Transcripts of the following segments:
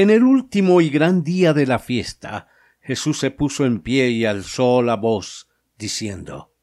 En el último y gran día de la fiesta, Jesús se puso en pie y alzó la voz, diciendo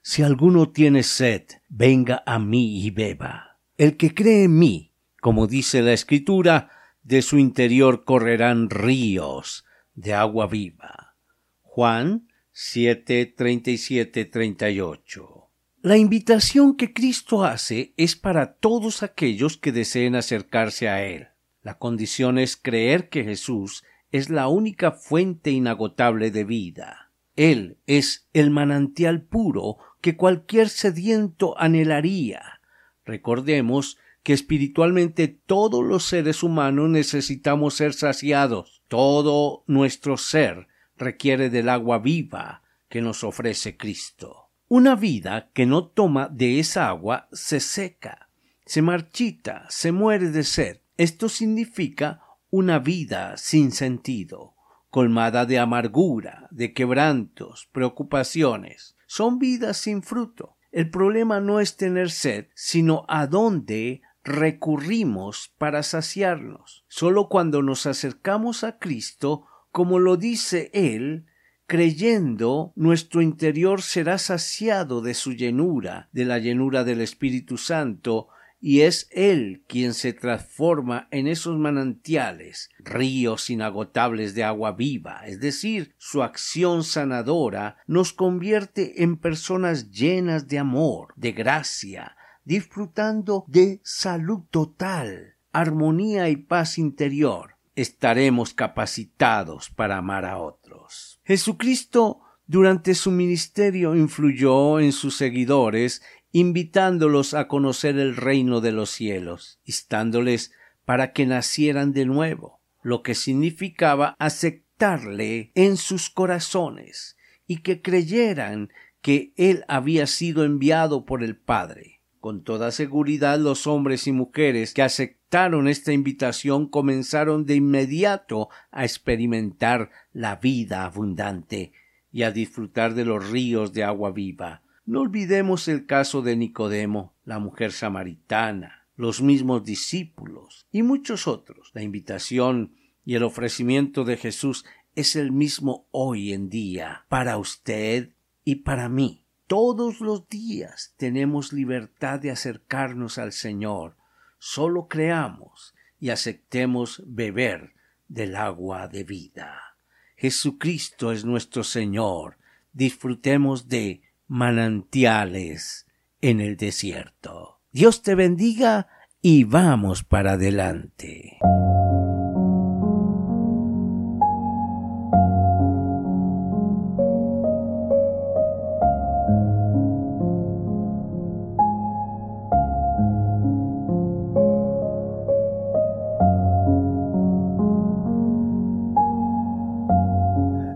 Si alguno tiene sed, venga a mí y beba. El que cree en mí, como dice la Escritura, de su interior correrán ríos de agua viva. Juan 7, 37, 38. La invitación que Cristo hace es para todos aquellos que deseen acercarse a Él. La condición es creer que Jesús es la única fuente inagotable de vida. Él es el manantial puro que cualquier sediento anhelaría. Recordemos que espiritualmente todos los seres humanos necesitamos ser saciados. Todo nuestro ser requiere del agua viva que nos ofrece Cristo. Una vida que no toma de esa agua se seca, se marchita, se muere de sed. Esto significa una vida sin sentido, colmada de amargura, de quebrantos, preocupaciones. Son vidas sin fruto. El problema no es tener sed, sino a dónde recurrimos para saciarnos. Solo cuando nos acercamos a Cristo, como lo dice Él, creyendo, nuestro interior será saciado de su llenura, de la llenura del Espíritu Santo, y es Él quien se transforma en esos manantiales, ríos inagotables de agua viva, es decir, su acción sanadora nos convierte en personas llenas de amor, de gracia, disfrutando de salud total, armonía y paz interior. Estaremos capacitados para amar a otros. Jesucristo durante su ministerio influyó en sus seguidores invitándolos a conocer el reino de los cielos, instándoles para que nacieran de nuevo, lo que significaba aceptarle en sus corazones y que creyeran que él había sido enviado por el Padre. Con toda seguridad los hombres y mujeres que aceptaron esta invitación comenzaron de inmediato a experimentar la vida abundante y a disfrutar de los ríos de agua viva, no olvidemos el caso de Nicodemo, la mujer samaritana, los mismos discípulos y muchos otros. La invitación y el ofrecimiento de Jesús es el mismo hoy en día para usted y para mí. Todos los días tenemos libertad de acercarnos al Señor. Solo creamos y aceptemos beber del agua de vida. Jesucristo es nuestro Señor. Disfrutemos de manantiales en el desierto. Dios te bendiga y vamos para adelante.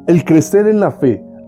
El crecer en la fe